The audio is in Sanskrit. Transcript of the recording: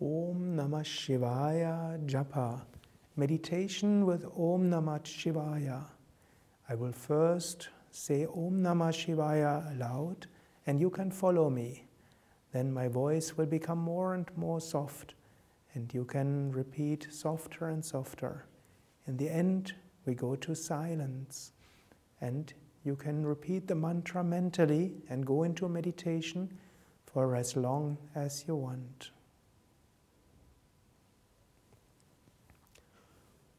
Om Namah Shivaya Japa. Meditation with Om Namah Shivaya. I will first say Om Namah Shivaya aloud and you can follow me. Then my voice will become more and more soft and you can repeat softer and softer. In the end, we go to silence and you can repeat the mantra mentally and go into meditation for as long as you want.